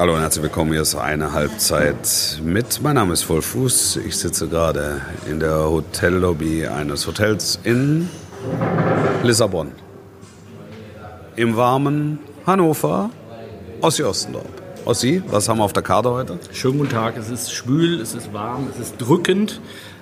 Hallo und herzlich willkommen. Hier ist eine Halbzeit mit. Mein Name ist Vollfuß. Ich sitze gerade in der Hotellobby eines Hotels in Lissabon. Im warmen Hannover, Ossi Ostendorf. Ossi, was haben wir auf der Karte heute? Schönen guten Tag. Es ist schwül, es ist warm, es ist drückend.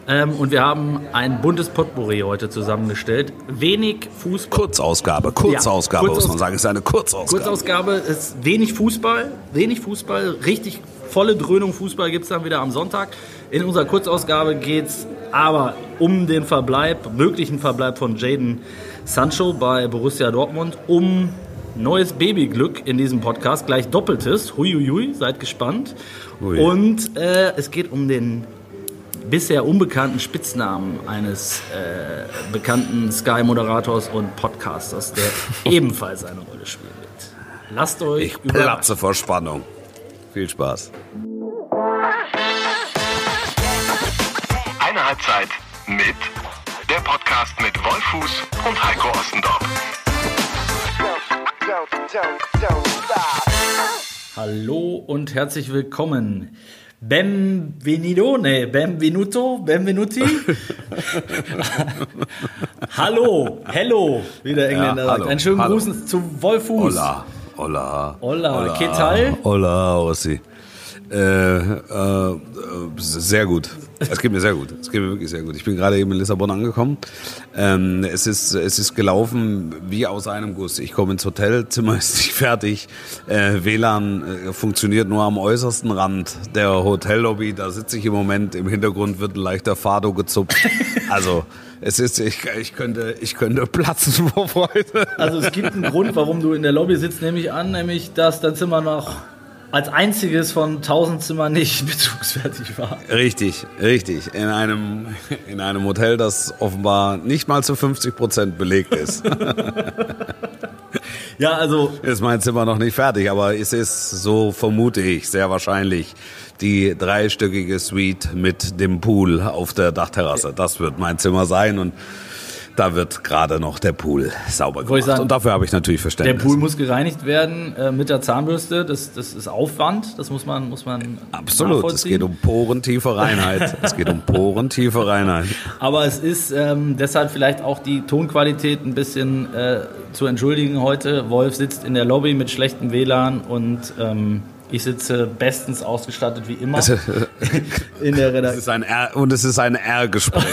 Ähm, und wir haben ein buntes Potpourri heute zusammengestellt. Wenig Fußball. Kurzausgabe, Kurzausgabe Ja, muss man sagen. Es ist eine Kurzausgabe. Kurzausgabe ist wenig Fußball, wenig Fußball, richtig volle Dröhnung Fußball gibt es dann wieder am Sonntag. In unserer Kurzausgabe geht es aber um den Verbleib, möglichen Verbleib von Jaden Sancho bei Borussia Dortmund, um neues Babyglück in diesem Podcast, gleich doppeltes, huiuiui, seid gespannt. Ui. Und äh, es geht um den bisher unbekannten Spitznamen eines äh, bekannten Sky-Moderators und Podcasters, der ebenfalls eine Rolle spielen wird. Lasst euch Ich platze vor Spannung. Viel Spaß. Eine Halbzeit mit der Podcast mit Wolfuß und Heiko Ostendorf. Hallo und herzlich willkommen. Benvenido, nee, benvenuto, benvenuti. hallo, hello, wie der Engländer Ja, sagt. hallo, Einen schönen hallo. Gruß zu Wolfuß. Hola, hola. Hola, ¿qué tal? Hola, Ossi. Äh, äh, sehr gut. Es geht mir sehr gut. Es geht mir wirklich sehr gut. Ich bin gerade eben in Lissabon angekommen. Ähm, es ist es ist gelaufen wie aus einem Guss. Ich komme ins Hotel, Zimmer ist nicht fertig, äh, WLAN äh, funktioniert nur am äußersten Rand der Hotellobby. Da sitze ich im Moment. Im Hintergrund wird ein leichter Fado gezupft. Also es ist ich, ich könnte ich könnte platzen vor Freude. Also es gibt einen Grund, warum du in der Lobby sitzt, nehme ich an, nämlich dass dein Zimmer noch als einziges von 1000 Zimmern nicht bezugsfertig war. Richtig, richtig. In einem, in einem Hotel, das offenbar nicht mal zu 50 Prozent belegt ist. Ja, also ist mein Zimmer noch nicht fertig, aber es ist, so vermute ich, sehr wahrscheinlich die dreistöckige Suite mit dem Pool auf der Dachterrasse. Das wird mein Zimmer sein und da wird gerade noch der Pool sauber gemacht. sagen, und dafür habe ich natürlich der Verständnis. Pool muss gereinigt werden äh, mit der Zahnbürste. Das, das ist Aufwand. Das muss man, muss man Absolut, es geht um porentiefe Reinheit. es geht um porentiefe Reinheit. Aber es ist ähm, deshalb vielleicht auch die Tonqualität ein bisschen äh, zu entschuldigen heute. Wolf sitzt in der Lobby mit schlechtem WLAN und ähm, ich sitze bestens ausgestattet wie immer in der Redaktion. und es ist ein R-Gespräch.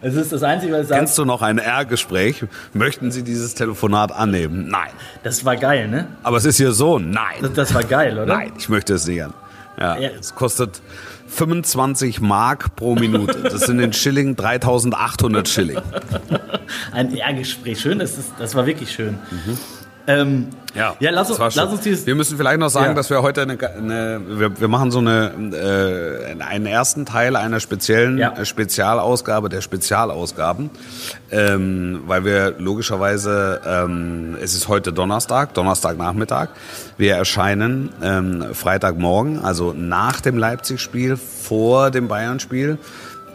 Es ist das Einzige, was ich sage. Kennst du noch ein R-Gespräch? Möchten Sie dieses Telefonat annehmen? Nein. Das war geil, ne? Aber es ist Ihr Sohn? Nein. Das, das war geil, oder? Nein, ich möchte es nicht an. Ja, Ja. Es kostet 25 Mark pro Minute. Das sind in Schilling 3800 Schilling. Ein Ehrgespräch. Schön, das, ist, das war wirklich schön. Ähm, ja, lass, war schön. lass uns dieses. Wir müssen vielleicht noch sagen, Ja. dass wir heute eine, eine wir, wir machen so eine äh, einen ersten Teil einer speziellen Ja. Spezialausgabe der Spezialausgaben, ähm, weil wir logischerweise ähm, es ist heute Donnerstag, Donnerstagnachmittag. Wir erscheinen ähm, Freitagmorgen, also nach dem Leipzig-Spiel, vor dem Bayern-Spiel.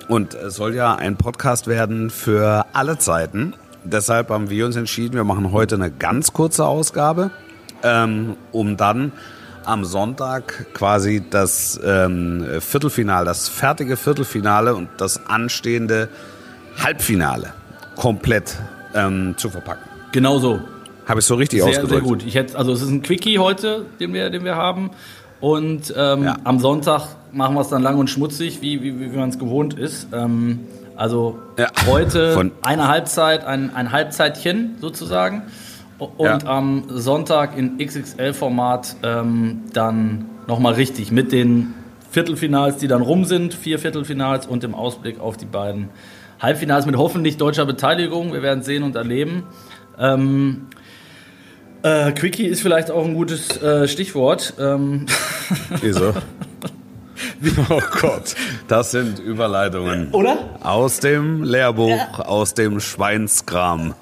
Und es soll ja ein Podcast werden für alle Zeiten. Deshalb haben wir uns entschieden, wir machen heute eine ganz kurze Ausgabe, ähm, um dann am Sonntag quasi das ähm, Viertelfinale, das fertige Viertelfinale und das anstehende Halbfinale komplett ähm, zu verpacken. Genau so. Habe ich so richtig Sehr, ausgedrückt? sehr gut. Ich hätte, also es ist ein Quickie heute, den wir, den wir haben. Und ähm, Ja. am Sonntag machen wir es dann lang und schmutzig, wie, wie, wie man es gewohnt ist. Ähm, also Ja. heute Von- eine Halbzeit, ein, ein Halbzeitchen sozusagen. Und Ja. am Sonntag in XXL-Format ähm, dann nochmal richtig mit den Viertelfinals, die dann rum sind, vier Viertelfinals und im Ausblick auf die beiden Halbfinals mit hoffentlich deutscher Beteiligung. Wir werden sehen und erleben. Ähm, äh, Quickie ist vielleicht auch ein gutes äh, Stichwort. Ähm, Wieso? oh Gott, das sind Überleitungen. Oder? Aus dem Lehrbuch, aus dem Schweinskram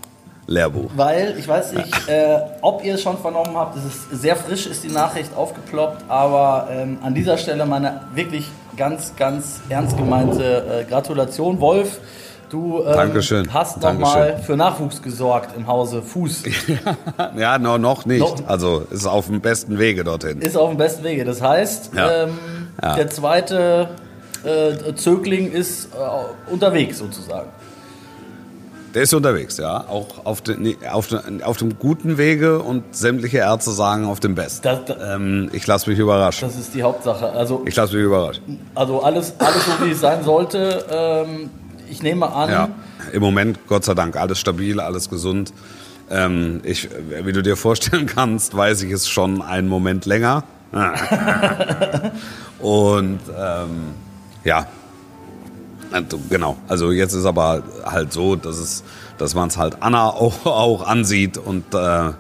Lehrbuch. Weil, ich weiß nicht, äh, ob ihr es schon vernommen habt, es ist sehr frisch, ist die Nachricht aufgeploppt, aber ähm, an dieser Stelle meine wirklich ganz, ganz ernst gemeinte äh, Gratulation. Wolf Du ähm, Dankeschön. hast nochmal für Nachwuchs gesorgt im Hause Fuß. Ja, no, noch nicht. Noch- Also ist auf dem besten Wege dorthin. Ist auf dem besten Wege. Das heißt, Ja. ähm, Ja. der zweite äh, Zögling ist äh, unterwegs sozusagen. Der ist unterwegs, ja. Auch auf, den, auf, den, auf dem guten Wege und sämtliche Ärzte sagen auf dem besten. Das, das, Ähm, ich lasse mich überraschen. das ist die Hauptsache. Also, Ich lasse mich überraschen. also alles, alles so wie es sein sollte. Ähm, ich nehme an, Ja. Im Moment, Gott sei Dank, alles stabil, alles gesund. Ähm, ich, wie du dir vorstellen kannst, weiß ich es schon einen Moment länger. Und ähm, ja, Also, genau. Also jetzt ist aber halt so, dass es, dass man es halt Anna auch, auch ansieht und äh,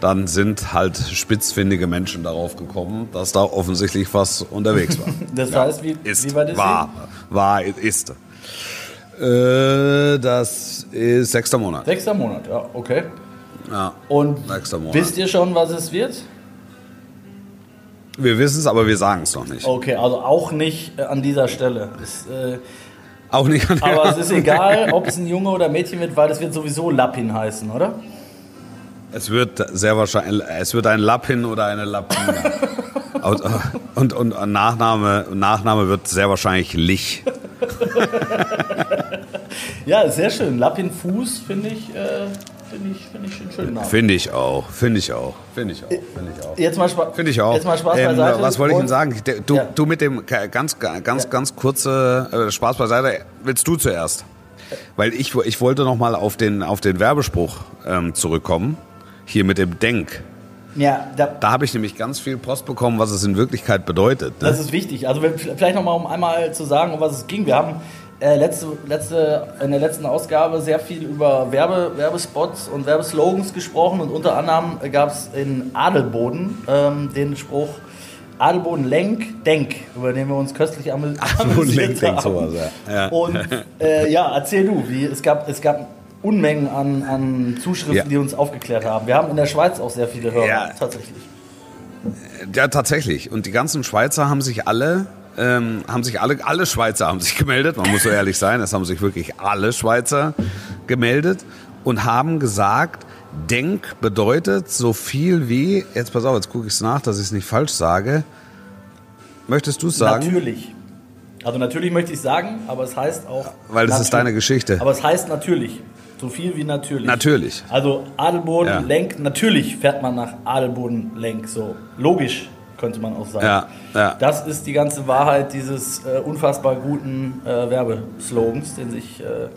dann sind halt spitzfindige Menschen darauf gekommen, dass da offensichtlich was unterwegs war. das heißt, wie, Ist, wie weit ist war, war, ist. Äh, das ist sechster Monat. Sechster Monat, ja, okay. Ja. Und wisst ihr schon, was es wird? Wir wissen es, aber wir sagen es noch nicht. Okay, also auch nicht äh, an dieser Stelle. Ist, äh, Auch nicht an der aber es ist egal, ob es ein Junge oder Mädchen wird, weil es wird sowieso Lappin heißen, oder? Es wird sehr wahrscheinlich, es wird ein Lappin oder eine Lappina. und, und, und Nachname, Nachname wird sehr wahrscheinlich Lich. Ja, sehr schön. Lappin Fuß finde ich, äh, finde ich, finde ich einen schönen Namen. Finde ich auch, finde ich auch, finde ich auch, finde ich auch. Jetzt mal, Spa Finde ich auch. Jetzt mal Spaß Ähm, beiseite. was wollte ich denn Und- sagen? Du, Ja. du mit dem ganz, ganz, ganz kurze äh, Spaß beiseite. Willst du zuerst? Weil ich, ich wollte noch mal auf den, auf den Werbespruch ähm, zurückkommen. Hier mit dem Denk. Ja, da, Da habe ich nämlich ganz viel Post bekommen, was es in Wirklichkeit bedeutet. Ne? Das ist wichtig. Also wenn- vielleicht nochmal, um einmal zu sagen, um was es ging. Wir haben äh, letzte, letzte, in der letzten Ausgabe sehr viel über Werbe, Werbespots und Werbeslogans gesprochen und unter anderem gab es in Adelboden ähm, den Spruch Adelboden Lenk, Denk, über den wir uns köstlich amü Adelboden, amüsiert Lenk, Denk, haben. sowas, ja. Ja. Und äh, ja, erzähl du, wie, es, gab, es gab Unmengen an, an Zuschriften, Ja. die uns aufgeklärt haben. Wir haben in der Schweiz auch sehr viele Hörer, Ja. tatsächlich. Ja, tatsächlich. Und die ganzen Schweizer haben sich alle, ähm, haben sich alle, alle Schweizer haben sich gemeldet. Man muss so ehrlich sein, es haben sich wirklich alle Schweizer gemeldet und haben gesagt, Denk bedeutet so viel wie, jetzt pass auf, jetzt gucke ich es nach, dass ich es nicht falsch sage. Möchtest du es sagen? Natürlich. Also natürlich möchte ich sagen, aber es heißt auch. Weil das ist deine Geschichte. Aber es heißt natürlich. So viel wie natürlich. Natürlich. Also Adelboden, Ja. Lenk, natürlich fährt man nach Adelboden, Lenk. So logisch könnte man auch sagen. Ja, ja. Das ist die ganze Wahrheit dieses äh, unfassbar guten äh, Werbeslogans, den sich. Äh,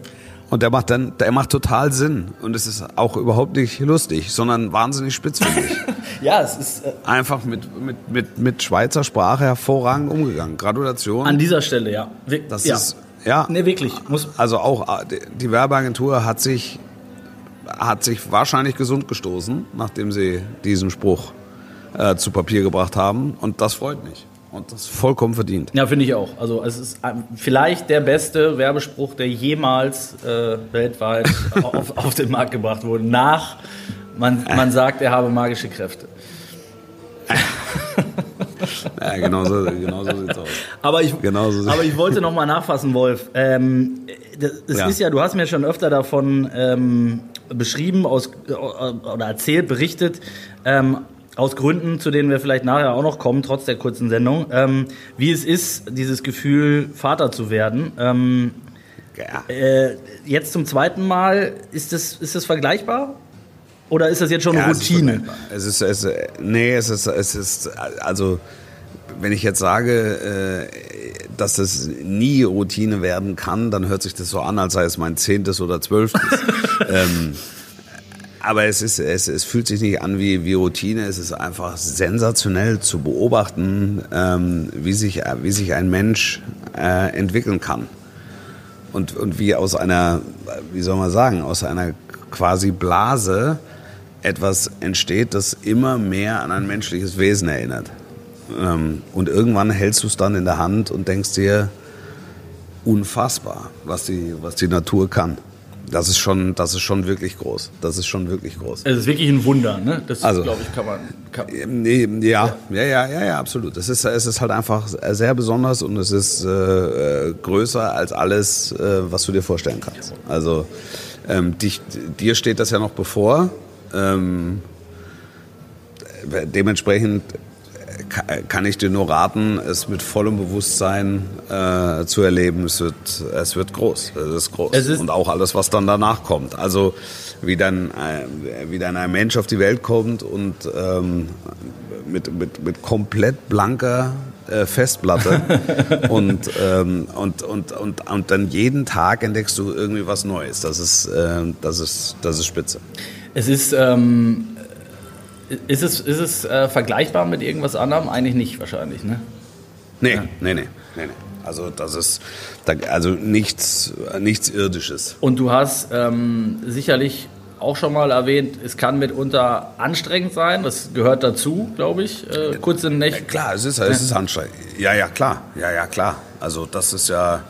Und der macht dann, der macht total Sinn. Und es ist auch überhaupt nicht lustig, sondern wahnsinnig spitzfindig. ja, es ist äh, Einfach mit, mit, mit, mit Schweizer Sprache hervorragend umgegangen. Gratulation. an dieser Stelle, ja. Wir, Das ja. ist, ja. Nee, wirklich. Muss, Also auch äh, die- die Werbeagentur hat sich, hat sich wahrscheinlich gesund gestoßen, nachdem sie diesen Spruch äh, zu Papier gebracht haben. Und das freut mich. Und das ist vollkommen verdient. Ja, finde ich auch. Also es ist ähm, vielleicht der beste Werbespruch, der jemals äh, weltweit auf, auf den Markt gebracht wurde. Nach, man, man sagt, er habe magische Kräfte. Ja, genau so, genau so sieht's aus. Aber ich, Genau so. aber ich wollte noch mal nachfassen, Wolf. Ähm, das, Ja. ist ja, du hast mir schon öfter davon ähm, beschrieben aus, äh, oder erzählt, berichtet, ähm, aus Gründen, zu denen wir vielleicht nachher auch noch kommen, trotz der kurzen Sendung, ähm, wie es ist, dieses Gefühl, Vater zu werden. Ähm, Ja. Äh, jetzt zum zweiten Mal, ist das, ist das vergleichbar? Oder ist das jetzt schon eine Ja, es ist Routine? Es ist, es, nee, es ist, es ist, also, wenn ich jetzt sage, äh, dass das nie Routine werden kann, dann hört sich das so an, als sei es mein zehntes oder zwölftes. ähm, aber es, ist, es, es fühlt sich nicht an wie, wie Routine. Es ist einfach sensationell zu beobachten, ähm, wie, sich, wie sich ein Mensch äh, entwickeln kann. Und, und wie aus einer, wie soll man sagen, aus einer quasi Blase etwas entsteht, das immer mehr an ein menschliches Wesen erinnert. Ähm, und irgendwann hältst du es dann in der Hand und denkst dir, unfassbar, was die, was die Natur kann. Das ist schon, das ist schon wirklich groß. Das ist schon wirklich groß. Es ist wirklich ein Wunder, ne? Das Also- glaube ich, kann man. Kann, Nee, ja, ja, ja, ja, ja, absolut. Es ist, es ist halt einfach sehr besonders und es ist äh, äh, größer als alles, äh, was du dir vorstellen kannst. Also ähm, dich, dir steht das ja noch bevor. Ähm, äh, dementsprechend kann ich dir nur raten, es mit vollem Bewusstsein äh, zu erleben. Es wird, es wird groß. Es ist groß. Es ist- und auch alles, was dann danach kommt. Also wie dann, äh, wie dann ein Mensch auf die Welt kommt und ähm, mit, mit, mit komplett blanker äh, Festplatte und, ähm, und, und, und, und dann jeden Tag entdeckst du irgendwie was Neues. Das ist, äh, das ist, das ist spitze. Es ist, ähm, ist es, ist es äh, vergleichbar mit irgendwas anderem? Eigentlich nicht wahrscheinlich, ne? Nee, nee, nee, nee, nee. Also das ist also nichts, nichts Irdisches. Und du hast ähm, sicherlich auch schon mal erwähnt, es kann mitunter anstrengend sein. Das gehört dazu, glaube ich. Äh, kurze Nächte. Klar, es ist, es ist anstrengend. Ja, ja, klar. Ja, ja, klar. Also das ist ja,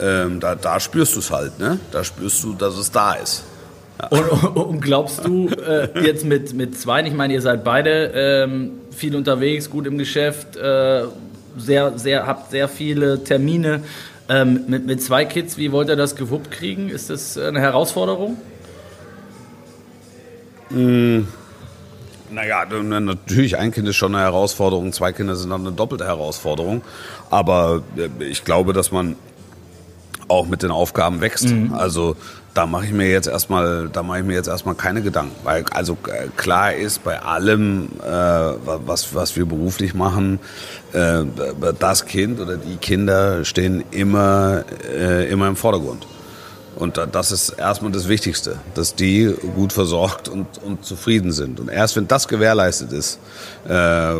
ähm, da, da spürst du es halt, ne? Da spürst du, dass es da ist. Und, und glaubst du äh, jetzt mit, mit zwei, ich meine, ihr seid beide ähm, viel unterwegs, gut im Geschäft, äh, sehr, sehr, habt sehr viele Termine. Ähm, mit, mit zwei Kids, wie wollt ihr das gewuppt kriegen? Ist das eine Herausforderung? Naja, natürlich, ein Kind ist schon eine Herausforderung, zwei Kinder sind dann eine doppelte Herausforderung. Aber äh, ich glaube, dass man auch mit den Aufgaben wächst. Also da mache ich mir jetzt erstmal, da mache ich mir jetzt erstmal keine Gedanken, weil also äh, klar ist bei allem, äh, was was wir beruflich machen, äh, das Kind oder die Kinder stehen immer äh, immer im Vordergrund. Und da- das ist erstmal das Wichtigste, dass die gut versorgt und, und zufrieden sind. Und erst wenn das gewährleistet ist, äh,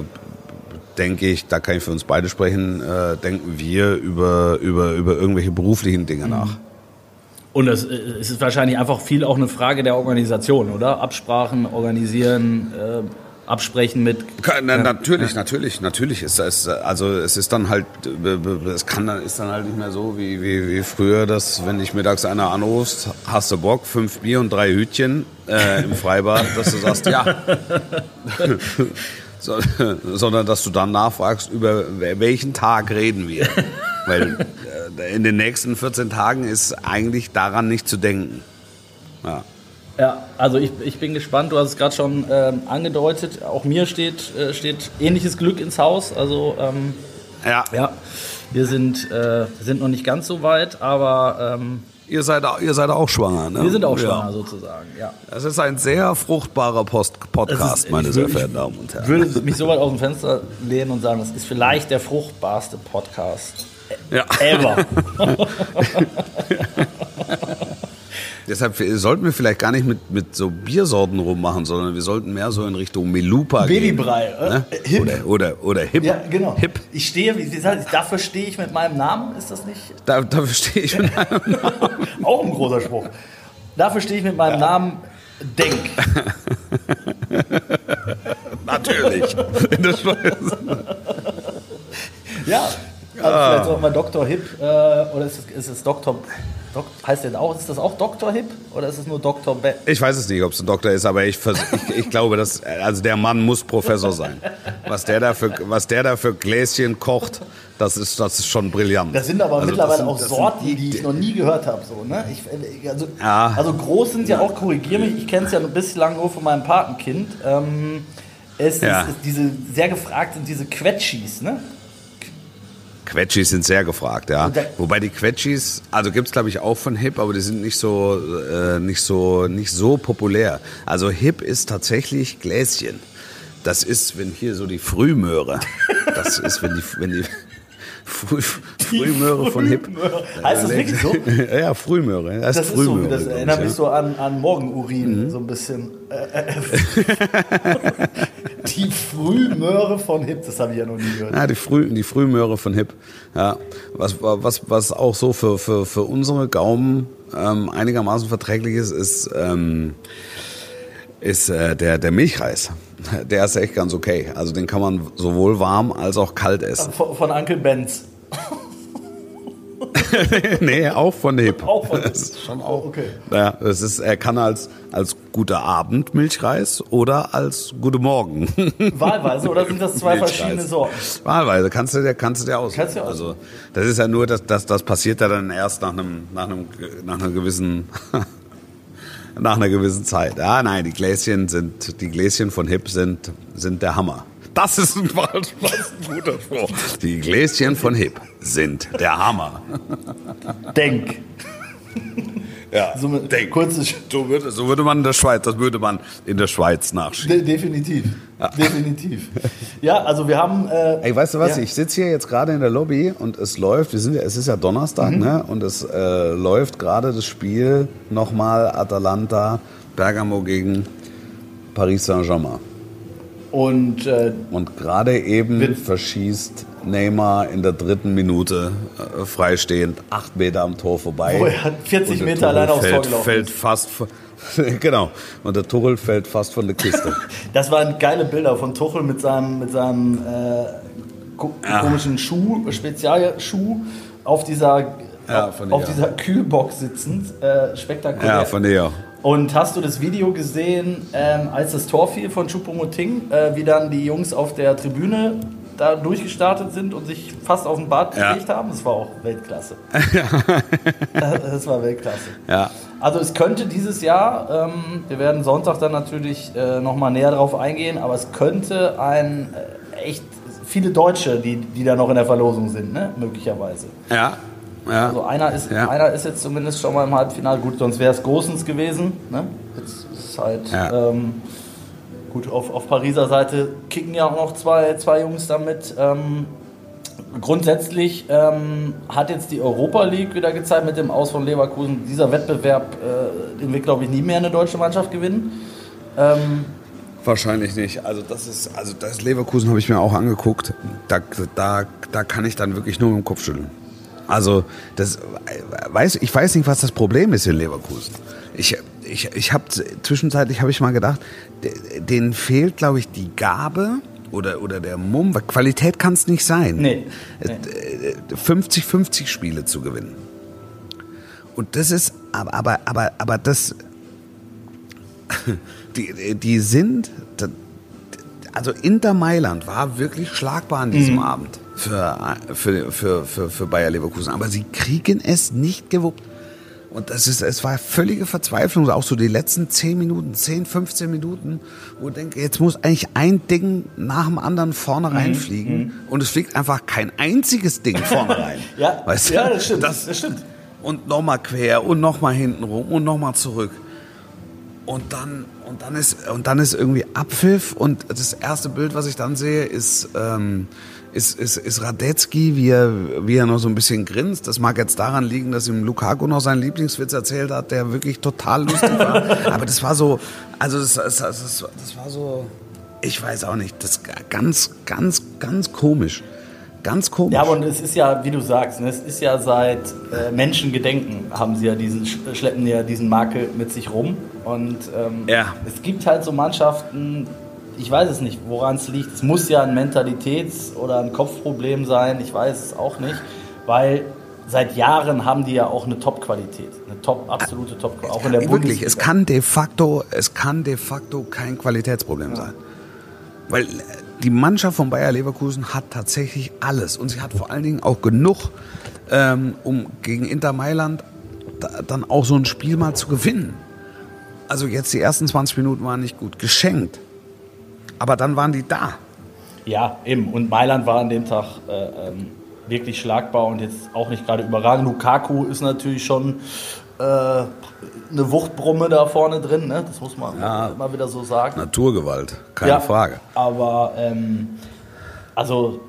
denke ich, da kann ich für uns beide sprechen, äh, denken wir über, über, über irgendwelche beruflichen Dinge nach. Und es, äh, es ist wahrscheinlich einfach viel auch eine Frage der Organisation, oder? Absprachen, organisieren, äh, absprechen mit. Na, natürlich, natürlich, natürlich ist es, also es ist dann halt, äh, es kann dann, ist dann halt nicht mehr so wie, wie, wie früher, dass wenn dich mittags einer anrufst, hast du Bock, fünf Bier und drei Hütchen äh, im Freibad, dass du sagst, ja. so, sondern dass du dann nachfragst, über welchen Tag reden wir. Weil äh, in den nächsten 14 Tagen ist eigentlich daran nicht zu denken. Ja. Ja, also ich, ich bin gespannt, du hast es gerade schon ähm, angedeutet, auch mir steht, äh, steht ähnliches Glück ins Haus. Also ähm, ja. ja, wir sind, äh, sind noch nicht ganz so weit, aber ähm, Ihr, seid, ihr seid auch schwanger, ne? wir sind auch Ja. schwanger sozusagen. Ja. Das ist ein sehr fruchtbarer Post Podcast, ist- meine ich sehr verehrten Damen und Ich Herren. würde mich so weit aus dem Fenster lehnen und sagen, das ist vielleicht der fruchtbarste Podcast Ja. ever. Deshalb sollten wir vielleicht gar nicht mit, mit so Biersorten rummachen, sondern wir sollten mehr so in Richtung Melupa Babybrei, gehen. äh, Ne? Hip. Oder, oder, oder Hip. ja, genau. Hip. Ich stehe, wie gesagt, dafür stehe ich mit meinem Namen, ist das nicht? Da, dafür stehe ich mit einem Auch ein großer Spruch. Dafür stehe ich mit meinem Namen Denk. Natürlich. Ja. Also vielleicht sollten wir Dr. Hip, äh, oder ist es, ist es Dr. Dok, heißt der auch, ist das auch Dr. Hip oder ist es nur Dr. Be ich weiß es nicht, ob es ein Doktor ist, aber ich, ich, ich glaube, dass, also der Mann muss Professor sein. Was der da für, was der da für Gläschen kocht, das ist, das ist schon brillant. Das sind aber Also mittlerweile auch sind- das Sorten, die ich noch nie gehört habe. So, ne? ich, also, Ja. also groß sind ja auch, korrigiere mich, ich kenne es ja ein bislang nur von meinem Patenkind. Ähm, es Ja. ist, ist diese sehr gefragt sind diese Quetschis, ne? Quetschis sind sehr gefragt, ja. Wobei die Quetschis, also gibt's glaube ich auch von Hip, aber die sind nicht so, äh, nicht so, nicht so populär. Also Hip ist tatsächlich Gläschen. Das ist, wenn hier so die Frühmöhre, das ist, wenn die, wenn die Früh, Frühmöhre von Hip. Frühmöhre. Heißt das wirklich so? ja, Frühmöhre. Das, Das ist ist so, Frühmöhre. das erinnert mich so an, an Morgenurin, so ein bisschen. Äh, äh, die Frühmöhre von Hip, das habe ich ja noch nie gehört. Ja, die, Früh, die Frühmöhre von Hip. Ja, was, was, was auch so für, für, für unsere Gaumen ähm, einigermaßen verträglich ist, ist, ähm, ist äh, der, der Milchreis. Der ist echt ganz okay. Also den kann man sowohl warm als auch kalt essen. Von, von Uncle Benz. nee, auch von Hip. Auch von Das ist schon auch. Okay. Ja, das ist, er kann als, als guter Abend Milchreis oder als Gute Morgen. Wahlweise oder sind das zwei Milchreis. verschiedene Sorten? Wahlweise kannst du dir, kannst du dir aussuchen. Kannst du dir also, das ist ja nur, dass, dass das passiert ja dann erst nach einem, nach einem, nach einer gewissen, nach einer gewissen Zeit. Ja, nein, die Gläschen sind, die Gläschen von Hip sind, sind der Hammer. Das ist ein, das ist ein guter Spruch. Die Gläschen von Hip sind der Hammer. Denk. Ja, So denk. So würde, so würde man in der Schweiz, das würde man in der Schweiz nachschieben. De definitiv. Definitiv. Ja, also wir haben. Äh, Ey, weißt du was? Ja. Ich sitze hier jetzt gerade in der Lobby und es läuft, wir sind ja, es ist ja Donnerstag, Mhm. ne? Und es äh, läuft gerade das Spiel nochmal Atalanta, Bergamo gegen Paris Saint-Germain. Und äh, Und gerade eben Wird- verschießt Neymar in der dritten Minute äh, freistehend acht Meter am Tor vorbei. Wo er hat 40 Und der Meter alleine aufs Tor gelaufen fällt fast genau. Und der Tuchel fällt fast von der Kiste. das waren geile Bilder von Tuchel mit seinem, mit seinem äh, ko komischen Schuh, Spezialschuh auf dieser, Ja, auf, dieser Kühlbox sitzend. Äh, spektakulär. ja, von dir. Und hast du das Video gesehen, ähm, als das Tor fiel von Choupo-Moting, äh, wie dann die Jungs auf der Tribüne da durchgestartet sind und sich fast auf den Bart Ja. gelegt haben? Das war auch Weltklasse. das war Weltklasse. Ja. Also es könnte dieses Jahr, ähm, wir werden Sonntag dann natürlich äh, nochmal näher drauf eingehen, aber es könnte ein äh, echt viele Deutsche, die, die da noch in der Verlosung sind, ne? möglicherweise. Ja. Ja. Also einer ist, Ja. einer ist jetzt zumindest schon mal im Halbfinale. Gut, sonst wäre es Gosens gewesen. Ne? Jetzt ist es halt Ja. ähm, gut auf, auf Pariser Seite kicken ja auch noch zwei, zwei Jungs damit. Ähm, grundsätzlich ähm, hat jetzt die Europa League wieder gezeigt mit dem Aus von Leverkusen. Dieser Wettbewerb, äh, den wird glaube ich nie mehr eine deutsche Mannschaft gewinnen. Ähm, Wahrscheinlich nicht. Also das ist, also das Leverkusen habe ich mir auch angeguckt. Da, da, da kann ich dann wirklich nur mit dem Kopf schütteln. Also das weiß, ich weiß nicht, was das Problem ist in Leverkusen. Ich, ich, ich habe zwischenzeitlich habe ich mal gedacht, de- denen fehlt, glaube ich, die Gabe oder, oder der Mumm. Qualität kann es nicht sein. Nee, Äh, äh, 50-50 Spiele zu gewinnen. Und das ist, aber, aber, aber, aber das, die, die sind, also Inter Mailand war wirklich schlagbar an diesem Abend für, für, für, für, für Bayer Leverkusen. Aber sie kriegen es nicht gewuppt. Und das ist, es war völlige Verzweiflung, auch so die letzten 10 Minuten, 10, 15 Minuten, wo ich denke, jetzt muss eigentlich ein Ding nach dem anderen vorne reinfliegen und es fliegt einfach kein einziges Ding vorne rein. Ja, weißt du? ja, das stimmt, Das, das stimmt. Und nochmal quer und nochmal hinten rum und nochmal zurück. Und dann, und, dann ist, und dann ist irgendwie Abpfiff und das erste Bild, was ich dann sehe, ist, ähm, ist, ist, ist Radetzky, wie er, wie er noch so ein bisschen grinst. Das mag jetzt daran liegen, dass ihm Lukaku noch seinen Lieblingswitz erzählt hat, der wirklich total lustig war. Aber das war so, also das, das, das, das war so, ich weiß auch nicht, das ganz, ganz, ganz komisch. Ganz komisch. Ja, aber und es ist ja, wie du sagst, ne, es ist ja seit äh, Menschengedenken haben sie ja diesen, sch- schleppen ja diesen Makel mit sich rum. Und ähm, Ja. es gibt halt so Mannschaften, ich weiß es nicht, woran es liegt. Es muss ja ein Mentalitäts- oder ein Kopfproblem sein, ich weiß es auch nicht, weil seit Jahren haben die ja auch eine Top-Qualität, eine Top, absolute Top-Qualität, auch in der Bundesliga. Wirklich, es kann de facto, es kann de facto kein Qualitätsproblem sein. Weil äh, die Mannschaft von Bayer Leverkusen hat tatsächlich alles und sie hat vor allen Dingen auch genug, ähm, um gegen Inter Mailand da, dann auch so ein Spiel mal zu gewinnen. Also jetzt die ersten 20 Minuten waren nicht gut geschenkt, aber dann waren die da. Ja, eben. Und Mailand war an dem Tag äh, ähm, wirklich schlagbar und jetzt auch nicht gerade überragend. Lukaku ist natürlich schon äh, eine Wuchtbrumme da vorne drin, ne? das muss man Ja. immer wieder so sagen. Naturgewalt, keine Ja, Frage. Aber ähm, also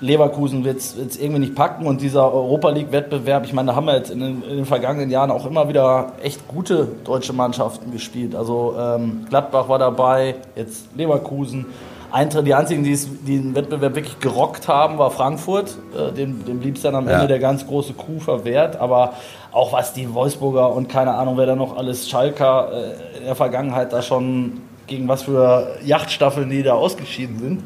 Leverkusen wird es irgendwie nicht packen und dieser Europa League-Wettbewerb, ich meine, da haben wir jetzt in den, in den vergangenen Jahren auch immer wieder echt gute deutsche Mannschaften gespielt. Also ähm, Gladbach war dabei, jetzt Leverkusen. Eintritt, die einzigen, die, es, die den Wettbewerb wirklich gerockt haben, war Frankfurt. Äh, dem, dem blieb es dann am Ja. Ende der ganz große Kuh verwehrt. Aber auch was die Wolfsburger und keine Ahnung, wer da noch alles Schalker äh, in der Vergangenheit da schon gegen was für Yachtstaffeln die da ausgeschieden sind.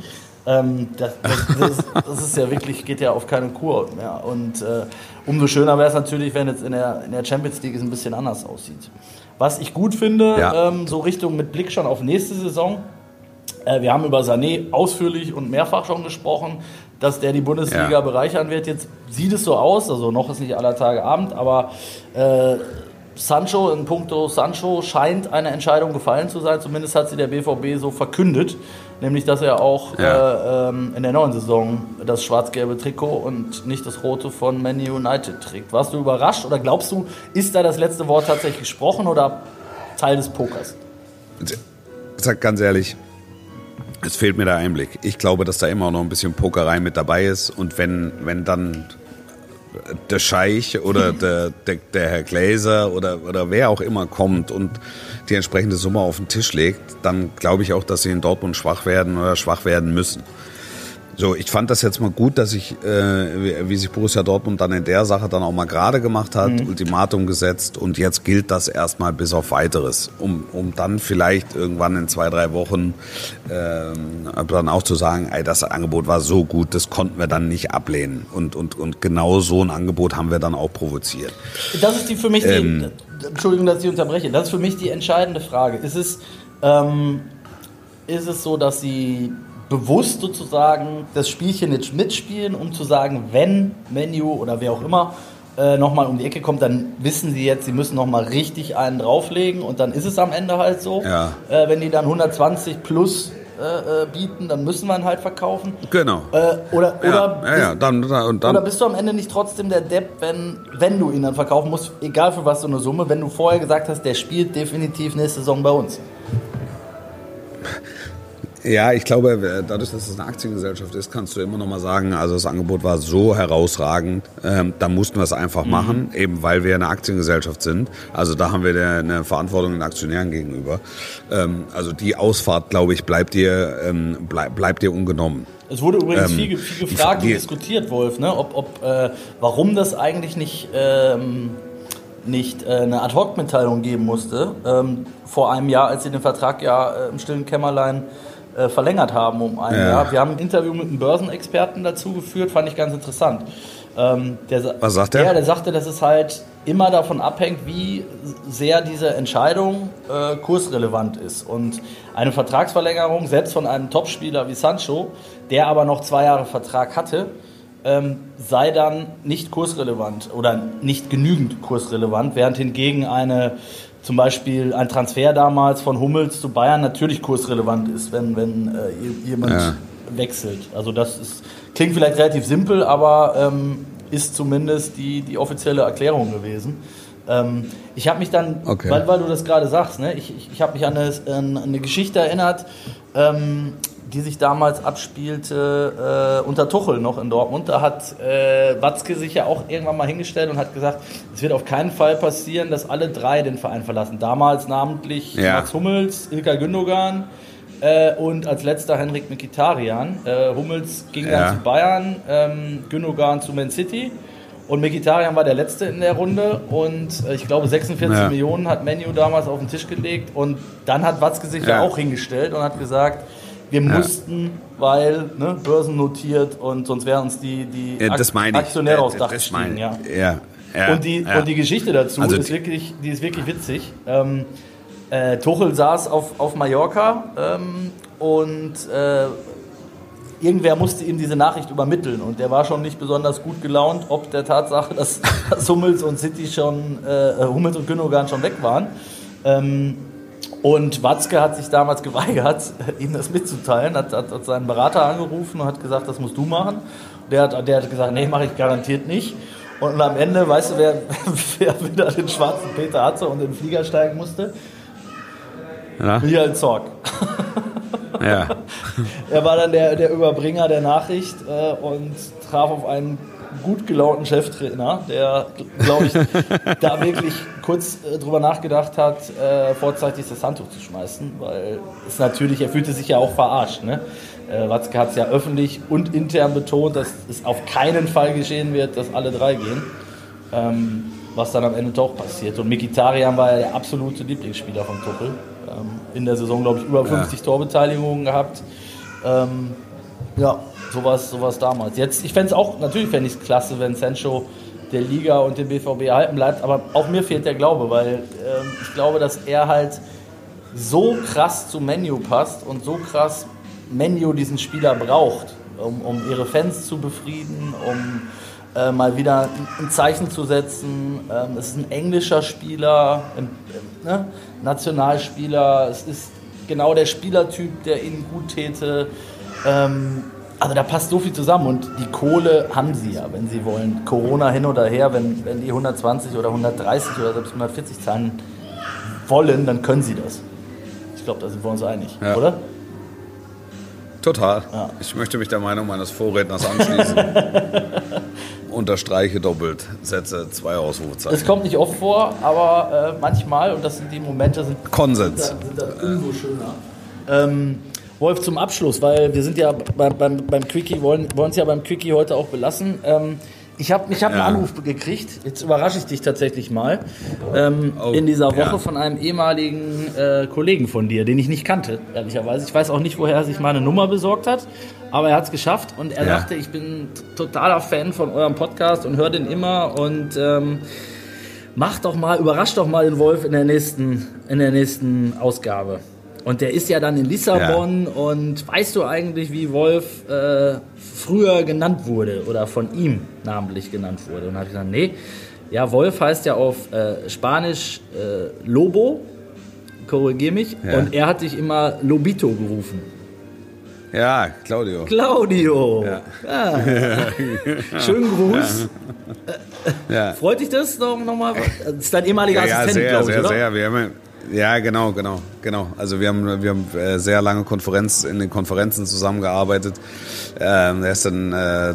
Ähm, das, das, das, ist ja wirklich, geht ja auf keine Kur mehr. Und äh, umso schöner wäre es natürlich, wenn jetzt in der, in der Champions League es ein bisschen anders aussieht. Was ich gut finde, ja. ähm, so Richtung mit Blick schon auf nächste Saison, äh, wir haben über Sané ausführlich und mehrfach schon gesprochen, dass der die Bundesliga ja. bereichern wird. Jetzt sieht es so aus, also noch ist nicht aller Tage Abend, aber äh, Sancho in puncto Sancho scheint eine Entscheidung gefallen zu sein. Zumindest hat sie der BVB so verkündet, nämlich dass er auch ja. äh, ähm, in der neuen Saison das schwarz-gelbe Trikot und nicht das rote von Man United trägt. Warst du überrascht oder glaubst du, ist da das letzte Wort tatsächlich gesprochen oder Teil des Pokers? Ich sag ganz ehrlich, es fehlt mir der Einblick. Ich glaube, dass da immer noch ein bisschen Pokerei mit dabei ist und wenn, wenn dann der Scheich oder der, der, der Herr Gläser oder, oder wer auch immer kommt und die entsprechende Summe auf den Tisch legt, dann glaube ich auch, dass sie in Dortmund schwach werden oder schwach werden müssen. So, ich fand das jetzt mal gut, dass ich, äh, wie sich Borussia Dortmund dann in der Sache dann auch mal gerade gemacht hat, mhm. Ultimatum gesetzt und jetzt gilt das erstmal bis auf weiteres, um, um dann vielleicht irgendwann in zwei, drei Wochen ähm, dann auch zu sagen, ey, das Angebot war so gut, das konnten wir dann nicht ablehnen und, und, und genau so ein Angebot haben wir dann auch provoziert. Das ist die für mich, die, ähm, Entschuldigung, dass ich unterbreche, das ist für mich die entscheidende Frage. Ist es, ähm, ist es so, dass sie bewusst sozusagen das Spielchen nicht mitspielen, um zu sagen, wenn Menu oder wer auch immer äh, nochmal um die Ecke kommt, dann wissen sie jetzt, sie müssen nochmal richtig einen drauflegen und dann ist es am Ende halt so. Ja. Äh, wenn die dann 120 plus äh, äh, bieten, dann müssen wir ihn halt verkaufen. Genau. Äh, oder, ja, oder, ja, ja, dann, dann, dann, oder bist du am Ende nicht trotzdem der Depp, wenn, wenn du ihn dann verkaufen musst, egal für was so eine Summe, wenn du vorher gesagt hast, der spielt definitiv nächste Saison bei uns? Ja, ich glaube, dadurch, dass es eine Aktiengesellschaft ist, kannst du immer noch mal sagen, also das Angebot war so herausragend, ähm, da mussten wir es einfach mhm. machen, eben weil wir eine Aktiengesellschaft sind. Also da haben wir eine Verantwortung den Aktionären gegenüber. Ähm, also die Ausfahrt, glaube ich, bleibt dir, ähm, bleib, bleibt dir ungenommen. Es wurde übrigens ähm, viel, viel gefragt und diskutiert, Wolf, ne? ob, ob äh, warum das eigentlich nicht ähm, nicht äh, eine Ad-Hoc-Mitteilung geben musste, ähm, vor einem Jahr, als sie den Vertrag ja äh, im stillen Kämmerlein äh, verlängert haben um ein ja. Jahr. Wir haben ein Interview mit einem Börsenexperten dazu geführt, fand ich ganz interessant. Ähm, der, Was sagt der? Ja, der sagte, dass es halt immer davon abhängt, wie sehr diese Entscheidung äh, kursrelevant ist. Und eine Vertragsverlängerung, selbst von einem Topspieler wie Sancho, der aber noch zwei Jahre Vertrag hatte, ähm, sei dann nicht kursrelevant oder nicht genügend kursrelevant, während hingegen eine zum Beispiel ein Transfer damals von Hummels zu Bayern natürlich kursrelevant ist, wenn, wenn äh, jemand ja. wechselt. Also das ist, klingt vielleicht relativ simpel, aber ähm, ist zumindest die, die offizielle Erklärung gewesen. Ähm, ich habe mich dann, okay. weil, weil du das gerade sagst, ne, ich, ich, ich habe mich an eine, an eine Geschichte erinnert, ähm, die sich damals abspielte äh, unter Tuchel noch in Dortmund. Da hat äh, Watzke sich ja auch irgendwann mal hingestellt und hat gesagt, es wird auf keinen Fall passieren, dass alle drei den Verein verlassen. Damals namentlich ja. Max Hummels, Ilka Gündogan äh, und als letzter Henrik Mikitarian. Äh, Hummels ging ja. dann zu Bayern, ähm, Gündogan zu Man City. Und Mikitarian war der Letzte in der Runde und äh, ich glaube 46 ja. Millionen hat Menu damals auf den Tisch gelegt und dann hat Watzke sich ja auch hingestellt und hat gesagt, wir ja. mussten, weil ne, börsennotiert und sonst wären uns die, die ja, Aktionäre aufs Dach gestiegen. Ja. Ja. Und, die, und die Geschichte dazu also ist, wirklich, die ist wirklich witzig. Ähm, äh, Tuchel saß auf, auf Mallorca ähm, und äh, irgendwer musste ihm diese Nachricht übermitteln und der war schon nicht besonders gut gelaunt, ob der Tatsache, dass, dass Hummels und City schon, äh, Hummels und Gündogan schon weg waren. Ähm, und Watzke hat sich damals geweigert, ihm das mitzuteilen, hat, hat, hat, seinen Berater angerufen und hat gesagt, das musst du machen. Der hat, der hat gesagt, nee, mache ich garantiert nicht. Und am Ende, weißt du, wer, wer wieder den schwarzen Peter hatte und in den Flieger steigen musste? Ja. Michael Zorg. Ja. er war dann der, der Überbringer der Nachricht äh, und traf auf einen gut gelaunten Cheftrainer, der, glaube ich, da wirklich kurz äh, drüber nachgedacht hat, äh, vorzeitig das Handtuch zu schmeißen, weil es natürlich, er fühlte sich ja auch verarscht. Ne? Äh, Watzke hat es ja öffentlich und intern betont, dass es auf keinen Fall geschehen wird, dass alle drei gehen. Ähm, was dann am Ende doch passiert. Und Mikitarian war ja der absolute Lieblingsspieler von Tuchel. Ähm, in der Saison, glaube ich, über 50 ja. Torbeteiligungen gehabt. Ähm, Ja, sowas, sowas damals. Jetzt, ich fände es auch, natürlich fände ich es klasse, wenn Sancho der Liga und dem BVB erhalten bleibt, aber auch mir fehlt der Glaube, weil ähm, ich glaube, dass er halt so krass zu Menu passt und so krass Menu diesen Spieler braucht, um, um ihre Fans zu befrieden, um äh, mal wieder ein, Zeichen zu setzen. Ähm, es ist ein englischer Spieler, ähm, ne? Nationalspieler, es ist genau der Spielertyp, der ihnen gut täte. Ähm, also da passt so viel zusammen und die Kohle haben sie ja, wenn sie wollen. Corona hin oder her, wenn, wenn die 120 oder 130 oder selbst 140 zahlen wollen, dann können sie das. Ich glaube, da sind wir uns einig, Ja. oder? Total. Ja. Ich möchte mich der Meinung meines Vorredners anschließen. Unterstreiche doppelt, setze zwei Es Ausrufezeichen. kommt nicht oft vor, aber äh, manchmal, und das sind die Momente, sind Konsens. sind das irgendwo schöner. Ähm, Wolf, zum Abschluss, weil wir sind ja beim, beim, beim Quickie, wollen wollen es ja beim Quickie heute auch belassen. Ähm, ich habe ich hab Ja. einen Anruf gekriegt, jetzt überrasche ich dich tatsächlich mal, ähm, Oh, in dieser Woche ja. von einem ehemaligen äh, Kollegen von dir, den ich nicht kannte, ehrlicherweise. Ich weiß auch nicht, woher er sich meine Nummer besorgt hat, aber er hat es geschafft und er Ja. sagte, ich bin totaler Fan von eurem Podcast und höre den immer und ähm, mach doch mal, überrasch doch mal den Wolf in der nächsten, in der nächsten Ausgabe. Und der ist ja dann in Lissabon und weißt du eigentlich, wie Wolf äh, früher genannt wurde oder von ihm namentlich genannt wurde? Und habe ich gesagt, nee, ja, Wolf heißt ja auf äh, Spanisch äh, Lobo, korrigier mich, Ja. und er hat sich immer Lobito gerufen. Ja, Claudio. Claudio! Ja. Ja. Schönen Gruß. Ja. Freut dich das noch, noch mal? Das ist dein ehemaliger Ja, ja, Assistent, sehr, glaube ich, sehr, oder? sehr. Haben, ja, genau, genau, genau. Also wir haben, wir haben äh, sehr lange Konferenz, in den Konferenzen zusammengearbeitet. Ähm, er ist dann äh,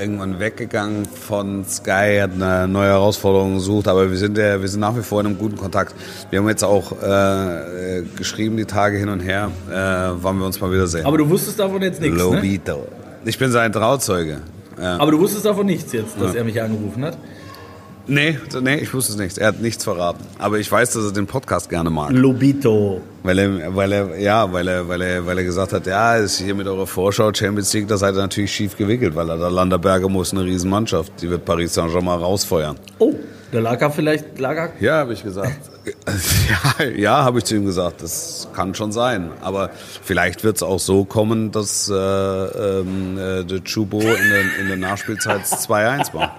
irgendwann weggegangen von Sky, hat eine neue Herausforderung gesucht, aber wir sind, ja, wir sind nach wie vor in einem guten Kontakt. Wir haben jetzt auch äh, äh, geschrieben, die Tage hin und her, äh, wann wir uns mal wiedersehen. Aber du wusstest davon jetzt nichts, ne? Lobito. Ich bin sein Trauzeuge. Ja. Aber du wusstest davon nichts jetzt, dass er mich angerufen hat. Nee, nee, ich wusste es nicht. Er hat nichts verraten. Aber ich weiß, dass er den Podcast gerne mag. Lobito. Weil er, weil er, ja, weil er, weil er, weil er gesagt hat, ja, ist hier mit eurer Vorschau Champions League, da seid ihr natürlich schief gewickelt, weil er da Landerberger muss eine Riesenmannschaft, die wird Paris Saint-Germain rausfeuern. Oh, da lag er vielleicht, lag er. Ja, habe ich gesagt. ja, ja habe ich zu ihm gesagt. Das kann schon sein. Aber vielleicht wird es auch so kommen, dass äh, ähm, äh, der Chubo in der, in der Nachspielzeit 2-1 macht.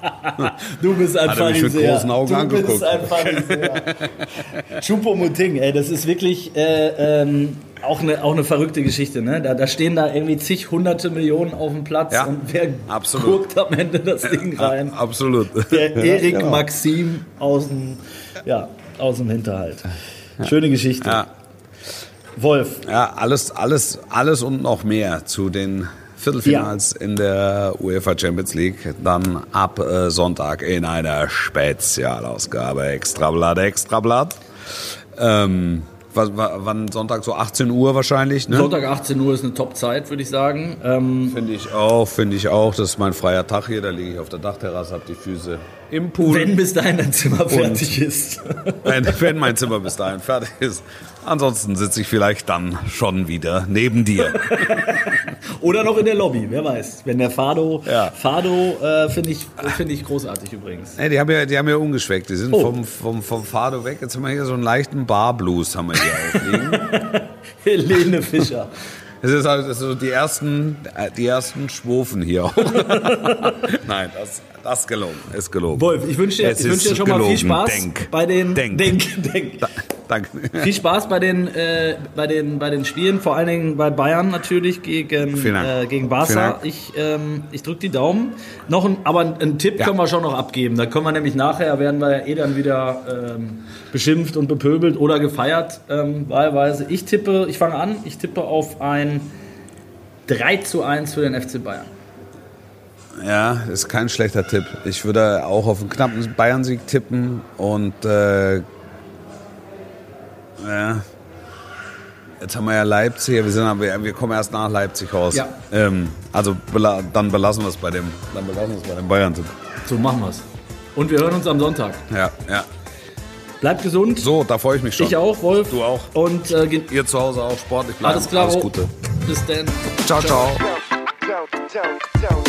Du bist ein Hat mich mit großen Augen du angeguckt. bist ein Pharisäer. Choupo-Moting, ey, das ist wirklich äh, ähm, auch, eine, auch eine verrückte Geschichte. Ne? Da, da stehen da irgendwie zig hunderte Millionen auf dem Platz Ja, und wer absolut. guckt am Ende das Ding rein? Absolut. Der Erik genau. Maxim aus dem, ja, aus dem Hinterhalt. Schöne Geschichte. Ja. Wolf, Ja, alles, alles, alles und noch mehr zu den Viertelfinals in der UEFA Champions League. Dann ab äh, Sonntag in einer Spezialausgabe. Extrablatt, Extrablatt. Ähm, wann Sonntag? So 18 Uhr wahrscheinlich, ne? Sonntag 18 Uhr ist eine Top-Zeit, würde ich sagen. Ähm, Finde ich auch, finde ich auch. Das ist mein freier Tag hier. Da liege ich auf der Dachterrasse, habe die Füße im Pool. wenn bis dahin dein Zimmer fertig ist. wenn, wenn mein Zimmer bis dahin fertig ist. Ansonsten sitze ich vielleicht dann schon wieder neben dir. Oder noch in der Lobby, wer weiß. Wenn der Fado, Ja. Fado äh, finde ich, finde ich großartig übrigens. Nee, die haben ja, die haben ja umgeschweckt. Die sind Oh. vom, vom, vom Fado weg. Jetzt haben wir hier so einen leichten Bar-Blues haben wir hier aufliegen. Helene Fischer. Das ist halt so die ersten, äh, die ersten Schwofen hier. Nein, das, das ist gelogen. Ist gelogen. Wolf, ich wünsche dir, ich wünsche dir schon mal viel gelogen. Spaß Denk. bei den Denk. Denk, denk. Da, danke. Viel Spaß bei den, äh, bei, den, bei den Spielen, vor allen Dingen bei Bayern natürlich gegen, äh, gegen Barca. Ich, ähm, ich drücke die Daumen. Noch ein, aber einen Tipp Ja. können wir schon noch abgeben. Da können wir nämlich nachher, werden wir ja eh dann wieder ähm, beschimpft und bepöbelt oder gefeiert, ähm, wahlweise. Ich tippe, ich fange an, ich tippe auf ein 3 zu 1 für den FC Bayern. Ja, ist kein schlechter Tipp. Ich würde auch auf einen knappen Bayern-Sieg tippen und äh, ja. Jetzt haben wir ja Leipzig, wir, sind, wir kommen erst nach Leipzig raus. Ja. Ähm, also bela dann belassen wir es bei dem, dann belassen wir es bei dem Bayern-Tipp. So machen wir's. Und wir hören uns am Sonntag. Ja, ja. Bleibt gesund. So, da freue ich mich schon. Ich auch, Wolf. Du auch. Und äh, Ihr zu Hause auch sportlich bleiben. alles klar. Alles Gute. Bis dann. Ciao, ciao. Ciao.